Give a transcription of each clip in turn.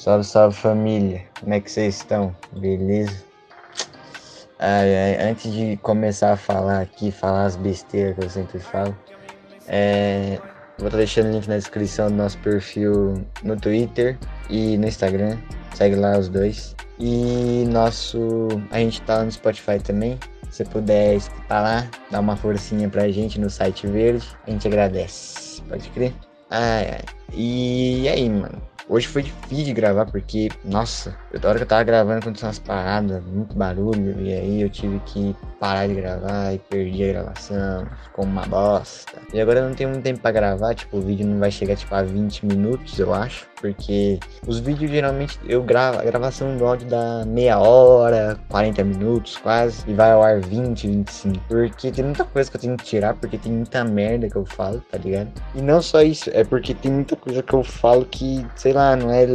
Salve, salve família. Como é que vocês estão? Beleza? Ai, ai, antes de começar a falar aqui, falar as besteiras que eu sempre falo, é, vou estar deixando o link na descrição do nosso perfil no Twitter e no Instagram. Segue lá os dois. E nosso. A gente tá no Spotify também. Se puder escutar lá, dá uma forcinha pra gente no site verde, a gente agradece. Pode crer? Ai, ai. E aí, mano? Hoje foi difícil de gravar porque, nossa, da hora que eu tava gravando aconteceu umas paradas, muito barulho, e aí eu tive que parar de gravar e perdi a gravação, ficou uma bosta. E agora eu não tenho muito tempo pra gravar, tipo, o vídeo não vai chegar tipo a 20 minutos, eu acho, porque os vídeos geralmente eu gravo, a gravação do áudio dá meia hora, 40 minutos quase, e vai ao ar 20, 25, porque tem muita coisa que eu tenho que tirar, porque tem muita merda que eu falo, tá ligado? E não só isso, é porque tem muita coisa que eu falo que, sei lá, lá, não é.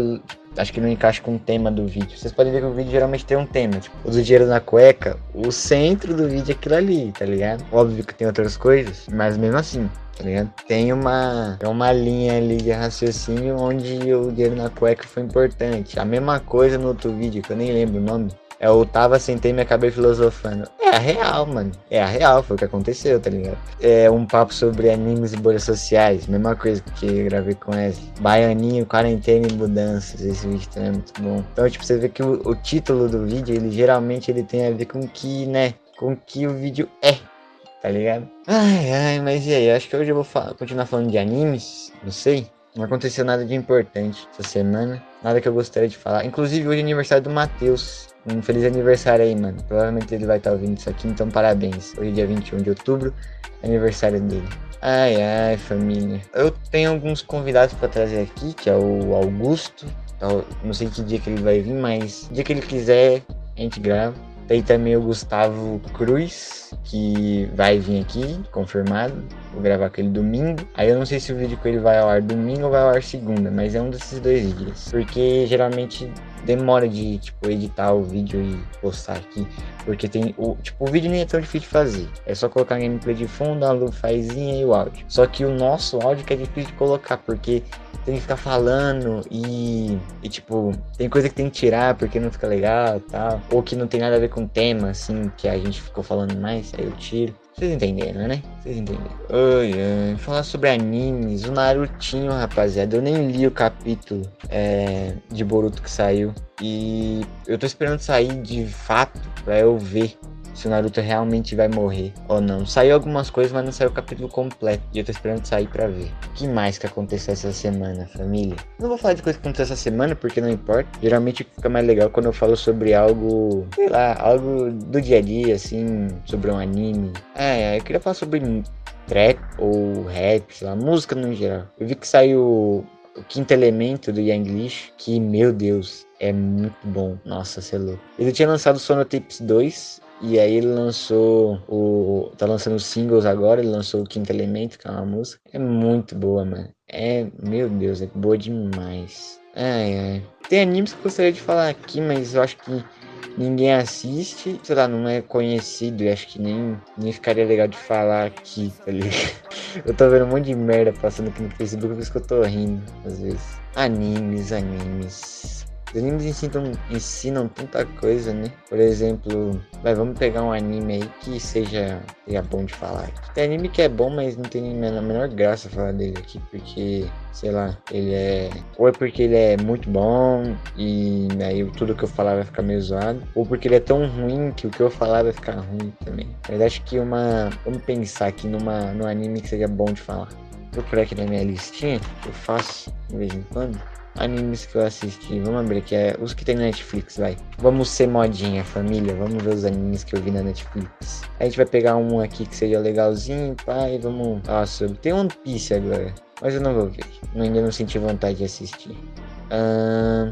Acho que não encaixa com o tema do vídeo. Vocês podem ver que o vídeo geralmente tem um tema. Tipo, o do dinheiro na cueca, o centro do vídeo é aquilo ali, tá ligado? Óbvio que tem outras coisas, mas mesmo assim, tá ligado? Tem uma, uma linha ali de raciocínio onde o dinheiro na cueca foi importante. A mesma coisa no outro vídeo, que eu nem lembro o nome. O tava, sentei e me acabei filosofando. É a real, mano. É a real, foi o que aconteceu, tá ligado? É um papo sobre animes e bolhas sociais. Mesma coisa que eu gravei com esse. Baianinho, quarentena e mudanças. Esse vídeo também é muito bom. Então, tipo, você vê que o, o título do vídeo, ele geralmente ele tem a ver com que, né? Com que o vídeo é. Tá ligado? Ai, ai, mas e aí? Acho que hoje eu vou continuar falando de animes. Não sei. Não aconteceu nada de importante essa semana. Nada que eu gostaria de falar. Inclusive, hoje é aniversário do Matheus. Um feliz aniversário aí, mano. Provavelmente ele vai estar tá ouvindo isso aqui, então parabéns. Hoje é dia 21 de outubro, aniversário dele. Ai, ai, família. Eu tenho alguns convidados para trazer aqui, que é o Augusto. Não sei que dia que ele vai vir, mas dia que ele quiser, a gente grava. Tem também o Gustavo Cruz, que vai vir aqui, confirmado. Vou gravar aquele domingo. Aí eu não sei se o vídeo com ele vai ao ar domingo ou vai ao ar segunda, mas é um desses dois dias. Porque geralmente demora de, tipo, editar o vídeo e postar aqui. Porque tem o, tipo, o vídeo nem é tão difícil de fazer. É só colocar gameplay de fundo, a lufazinha e o áudio. Só que o nosso áudio que é difícil de colocar, porque tem que ficar falando e, e, tipo, tem coisa que tem que tirar porque não fica legal e tal. Ou que não tem nada a ver com o tema, assim, que a gente ficou falando mais, aí eu tiro. Vocês entenderam, né? Vocês entenderam. Oi, oi. Falar sobre animes. O Narutinho, rapaziada. Eu nem li o capítulo é, de Boruto que saiu. E eu tô esperando sair de fato pra eu ver se o Naruto realmente vai morrer ou não. Saiu algumas coisas, mas não saiu o capítulo completo. E eu tô esperando sair pra ver. O que mais que aconteceu essa semana, família? Não vou falar de coisa que aconteceu essa semana, porque não importa. Geralmente fica mais legal quando eu falo sobre algo, sei lá, algo do dia a dia, assim, sobre um anime. É, eu queria falar sobre trap ou rap, sei lá, música no geral. Eu vi que saiu o quinto elemento do Yanglish, que, meu Deus, é muito bom. Nossa, você é louco. Ele tinha lançado Sonotapes 2 e aí ele lançou o. tá lançando singles agora, ele lançou o Quinto Elemento, que é uma música. É muito boa, mano. É. Meu Deus, é boa demais. Ai, ai. Tem animes que eu gostaria de falar aqui, mas eu acho que ninguém assiste. Sei lá, não é conhecido e acho que nem, nem ficaria legal de falar aqui, tá ligado? Eu tô vendo um monte de merda passando aqui no Facebook, por isso que eu tô rindo, às vezes. Animes, animes. Os animes ensinam, ensinam tanta coisa, né? Por exemplo, vai, vamos pegar um anime aí que seja, seja bom de falar. Tem anime que é bom, mas não tem a menor graça falar dele aqui, porque, sei lá, ele é. Ou é porque ele é muito bom e aí tudo que eu falar vai ficar meio zoado, ou porque ele é tão ruim que o que eu falar vai ficar ruim também. Mas acho que uma. Vamos pensar aqui numa, num anime que seja bom de falar. Vou procurar aqui na minha listinha, que eu faço de vez em quando animes que eu assisti. Vamos abrir aqui, é os que tem na Netflix, vai. Vamos ser modinha, família. Vamos ver os animes que eu vi na Netflix. A gente vai pegar um aqui que seja legalzinho, e vamos falar sobre. Tem One Piece agora, mas eu não vou ver. Ainda não senti vontade de assistir. Ah,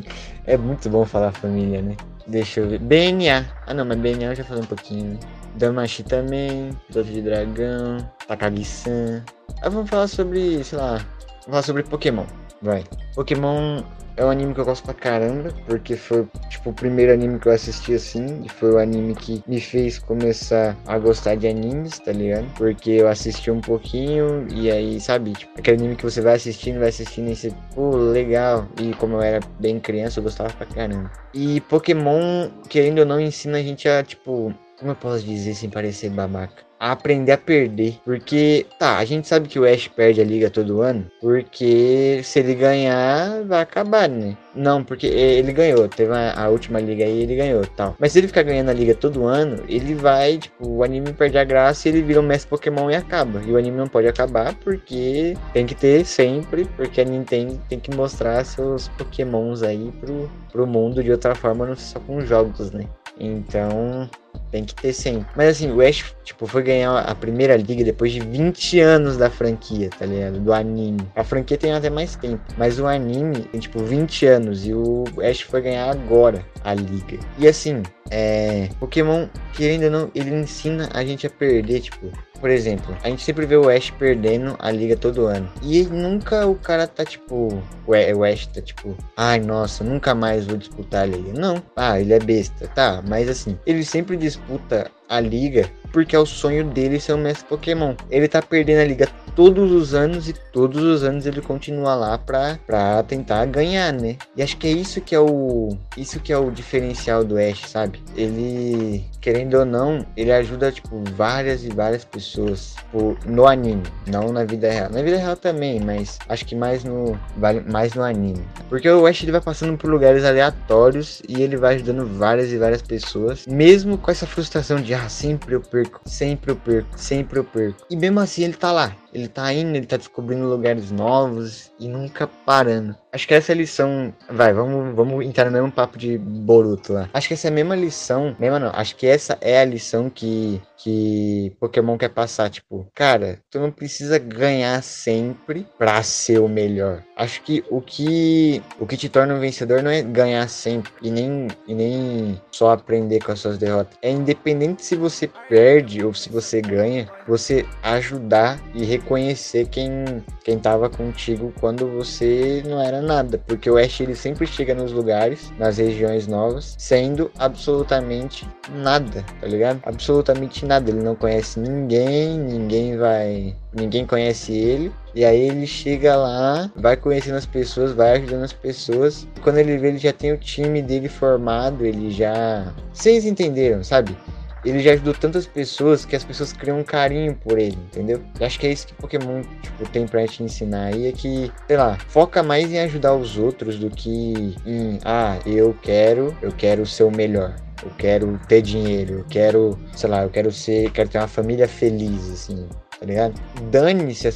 é muito bom falar família, né? Deixa eu ver. BNA. Ah não, mas BNA eu já falei um pouquinho, né? Damashi também, Piloto de Dragão, Takagi-san. Ah, vamos falar sobre, sei lá, vamos falar sobre Pokémon. Vai. Pokémon é um anime que eu gosto pra caramba, porque foi, tipo, o primeiro anime que eu assisti assim, e foi o anime que me fez começar a gostar de animes, tá ligado? Porque eu assisti um pouquinho, e aí, sabe, tipo, aquele anime que você vai assistindo, vai assistindo e você, pô, legal. E como eu era bem criança, eu gostava pra caramba. E Pokémon, querendo ou não, ensina a gente a, tipo, como eu posso dizer sem parecer babaca? A aprender a perder. Porque, tá, a gente sabe que o Ash perde a liga todo ano. Porque se ele ganhar, vai acabar, né? Não, porque ele ganhou. Teve a, última liga aí, ele ganhou tal. Mas se ele ficar ganhando a liga todo ano, ele vai, tipo, o anime perde a graça e ele vira um mestre Pokémon e acaba. E o anime não pode acabar porque tem que ter sempre, porque a Nintendo tem que mostrar seus Pokémons aí pro, pro mundo de outra forma, não só com jogos, né? Então, tem que ter sempre. Mas assim, o Ash, tipo, foi ganhar a primeira liga depois de 20 anos da franquia, tá ligado? Do anime. A franquia tem até mais tempo. Mas o anime tem, tipo, 20 anos. E o Ash foi ganhar agora a liga. E assim, é. Pokémon, querendo ou não, ele ensina a gente a perder, tipo. Por exemplo, a gente sempre vê o Ash perdendo a liga todo ano. E nunca o cara tá tipo. O Ash tá tipo. Ai, nossa, nunca mais vou disputar a liga. Não. Ah, ele é besta. Tá, mas assim, ele sempre disputa a liga porque é o sonho dele ser um mestre Pokémon. Ele tá perdendo a liga todos os anos e todos os anos ele continua lá pra, pra tentar ganhar, né? E acho que é isso que é o isso que é o diferencial do Ash, sabe? Ele querendo ou não, ele ajuda tipo várias e várias pessoas no anime, não na vida real. Na vida real também, mas acho que mais no mais no anime. Porque o Ash ele vai passando por lugares aleatórios e ele vai ajudando várias e várias pessoas, mesmo com essa frustração de sempre eu perco, sempre eu perco, sempre eu perco. E mesmo assim ele tá lá, ele tá indo, ele tá descobrindo lugares novos e nunca parando. Acho que essa é lição. Vai, vamos, vamos entrar no mesmo papo de Boruto lá. Acho que essa é a mesma lição. Mesma não. Acho que essa é a lição que, que Pokémon quer passar. Tipo, cara, tu não precisa ganhar sempre pra ser o melhor. Acho que o que o que te torna um vencedor não é ganhar sempre e nem, e nem só aprender com as suas derrotas. É independente se você perde ou se você ganha, você ajudar e reconhecer quem, quem tava contigo quando você não era nada. Porque o Ash ele sempre chega nos lugares, nas regiões novas, sendo absolutamente nada, tá ligado? Absolutamente nada. Ele não conhece ninguém, ninguém vai. Ninguém conhece ele. E aí ele chega lá, vai conhecendo as pessoas, vai ajudando as pessoas. Quando ele vê, ele já tem o time dele formado, ele já. Vocês entenderam, sabe? Ele já ajudou tantas pessoas que as pessoas criam um carinho por ele, entendeu? Eu acho que é isso que Pokémon, tipo, tem pra te ensinar aí, é que, sei lá, foca mais em ajudar os outros do que em, ah, eu quero, eu quero ser o melhor. Eu quero ter dinheiro, eu quero, sei lá, eu quero ser, quero ter uma família feliz, assim tá ligado? Dane-se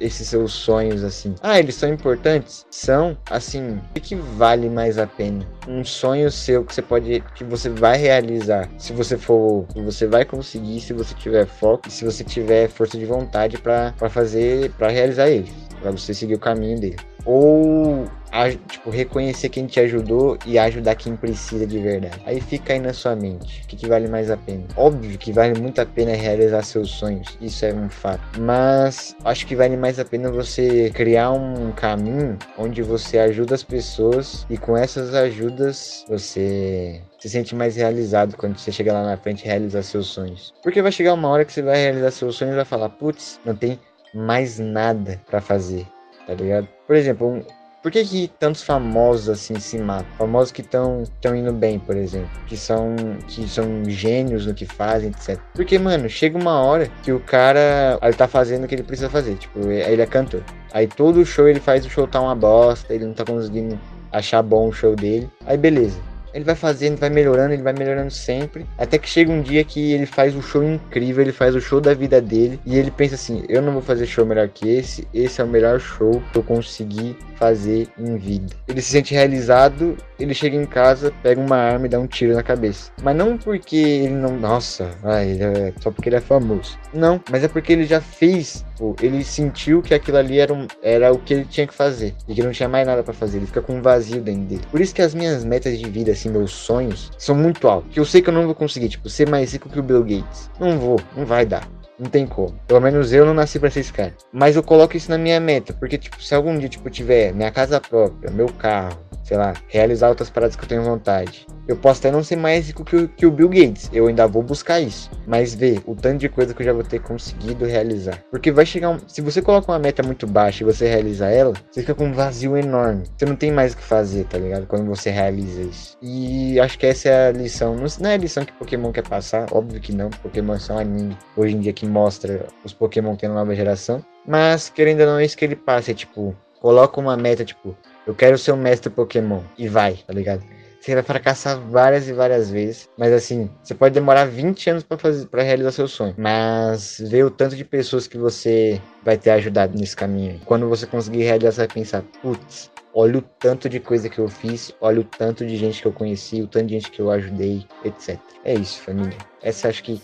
esses seus sonhos assim. Ah, eles são importantes? São, assim, o que vale mais a pena? Um sonho seu que você pode, que você vai realizar. Se você for, você vai conseguir se você tiver foco se você tiver força de vontade para fazer, para realizar ele, para você seguir o caminho dele. Ou a, tipo, reconhecer quem te ajudou e ajudar quem precisa de verdade. Aí fica aí na sua mente. O que, que vale mais a pena? Óbvio que vale muito a pena realizar seus sonhos. Isso é um fato. Mas acho que vale mais a pena você criar um caminho onde você ajuda as pessoas e com essas ajudas você se sente mais realizado quando você chega lá na frente e realizar seus sonhos. Porque vai chegar uma hora que você vai realizar seus sonhos e vai falar, putz, não tem mais nada para fazer, tá ligado? Por exemplo, um, por que, que tantos famosos assim se matam? Famosos que estão tão indo bem, por exemplo. Que são, que são gênios no que fazem, etc. Porque, mano, chega uma hora que o cara ele tá fazendo o que ele precisa fazer. Tipo, ele é cantor. Aí todo show ele faz o show tá uma bosta, ele não tá conseguindo achar bom o show dele. Aí beleza. Ele vai fazendo, vai melhorando, ele vai melhorando sempre. Até que chega um dia que ele faz um show incrível, ele faz o show da vida dele. E ele pensa assim: eu não vou fazer show melhor que esse, esse é o melhor show que eu consegui fazer em vida. Ele se sente realizado, ele chega em casa, pega uma arma e dá um tiro na cabeça. Mas não porque ele não. Nossa, vai, é só porque ele é famoso. Não, mas é porque ele já fez. Pô, ele sentiu que aquilo ali era, um, era o que ele tinha que fazer. E que não tinha mais nada para fazer. Ele fica com um vazio dentro dele. Por isso que as minhas metas de vida, assim, meus sonhos, são muito altos. Que eu sei que eu não vou conseguir, tipo, ser mais rico que o Bill Gates. Não vou, não vai dar. Não tem como. Pelo menos eu não nasci pra ser esse cara. Mas eu coloco isso na minha meta, porque, tipo, se algum dia, tipo, tiver minha casa própria, meu carro, sei lá, realizar outras paradas que eu tenho vontade. Eu posso até não ser mais rico que o, que o Bill Gates, eu ainda vou buscar isso. Mas ver o tanto de coisa que eu já vou ter conseguido realizar. Porque vai chegar um. Se você coloca uma meta muito baixa e você realiza ela, você fica com um vazio enorme. Você não tem mais o que fazer, tá ligado? Quando você realiza isso. E acho que essa é a lição. Não, não é a lição que Pokémon quer passar, óbvio que não. Pokémon é só um anime hoje em dia que mostra os Pokémon tendo nova geração. Mas querendo ou não, é isso que ele passa. É tipo, coloca uma meta, tipo, eu quero ser um mestre Pokémon. E vai, tá ligado? Você vai fracassar várias e várias vezes. Mas assim, você pode demorar 20 anos para fazer para realizar seu sonho. Mas ver o tanto de pessoas que você vai ter ajudado nesse caminho. Quando você conseguir realizar, você vai pensar, putz, olha o tanto de coisa que eu fiz, olha o tanto de gente que eu conheci, o tanto de gente que eu ajudei, etc. É isso, família. Essa acho que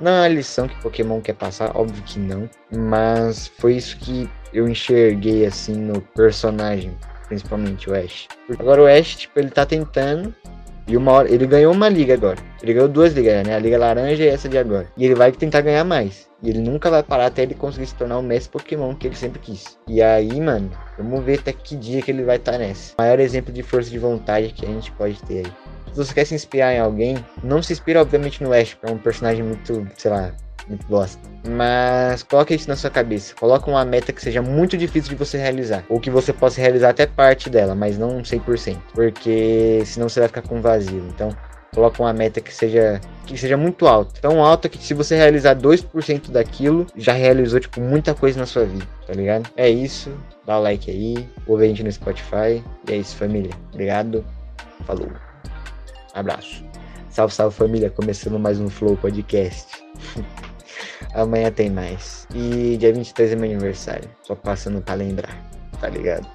não é a lição que Pokémon quer passar, óbvio que não. Mas foi isso que eu enxerguei assim no personagem principalmente o Ash. Agora o Ash, tipo, ele tá tentando. E uma hora. Ele ganhou uma liga agora. Ele ganhou duas ligas, né? A Liga Laranja e essa de agora. E ele vai tentar ganhar mais. E ele nunca vai parar até ele conseguir se tornar o mestre Pokémon que ele sempre quis. E aí, mano, vamos ver até que dia que ele vai estar tá nessa. Maior exemplo de força de vontade que a gente pode ter aí. Se você quer se inspirar em alguém, não se inspira, obviamente, no Ash, que é um personagem muito, sei lá, muito bosta. Mas coloque isso na sua cabeça. Coloque uma meta que seja muito difícil de você realizar. Ou que você possa realizar até parte dela, mas não 100%. Porque senão você vai ficar com vazio. Então, coloque uma meta que seja que seja muito alta. Tão alta que se você realizar 2% daquilo, já realizou tipo muita coisa na sua vida, tá ligado? É isso. Dá o like aí, ouve a gente no Spotify. E é isso, família. Obrigado. Falou. Abraço. Salve, salve família, começando mais um Flow Podcast. Amanhã tem mais. E dia 23 é meu aniversário. Só passando pra lembrar, tá ligado?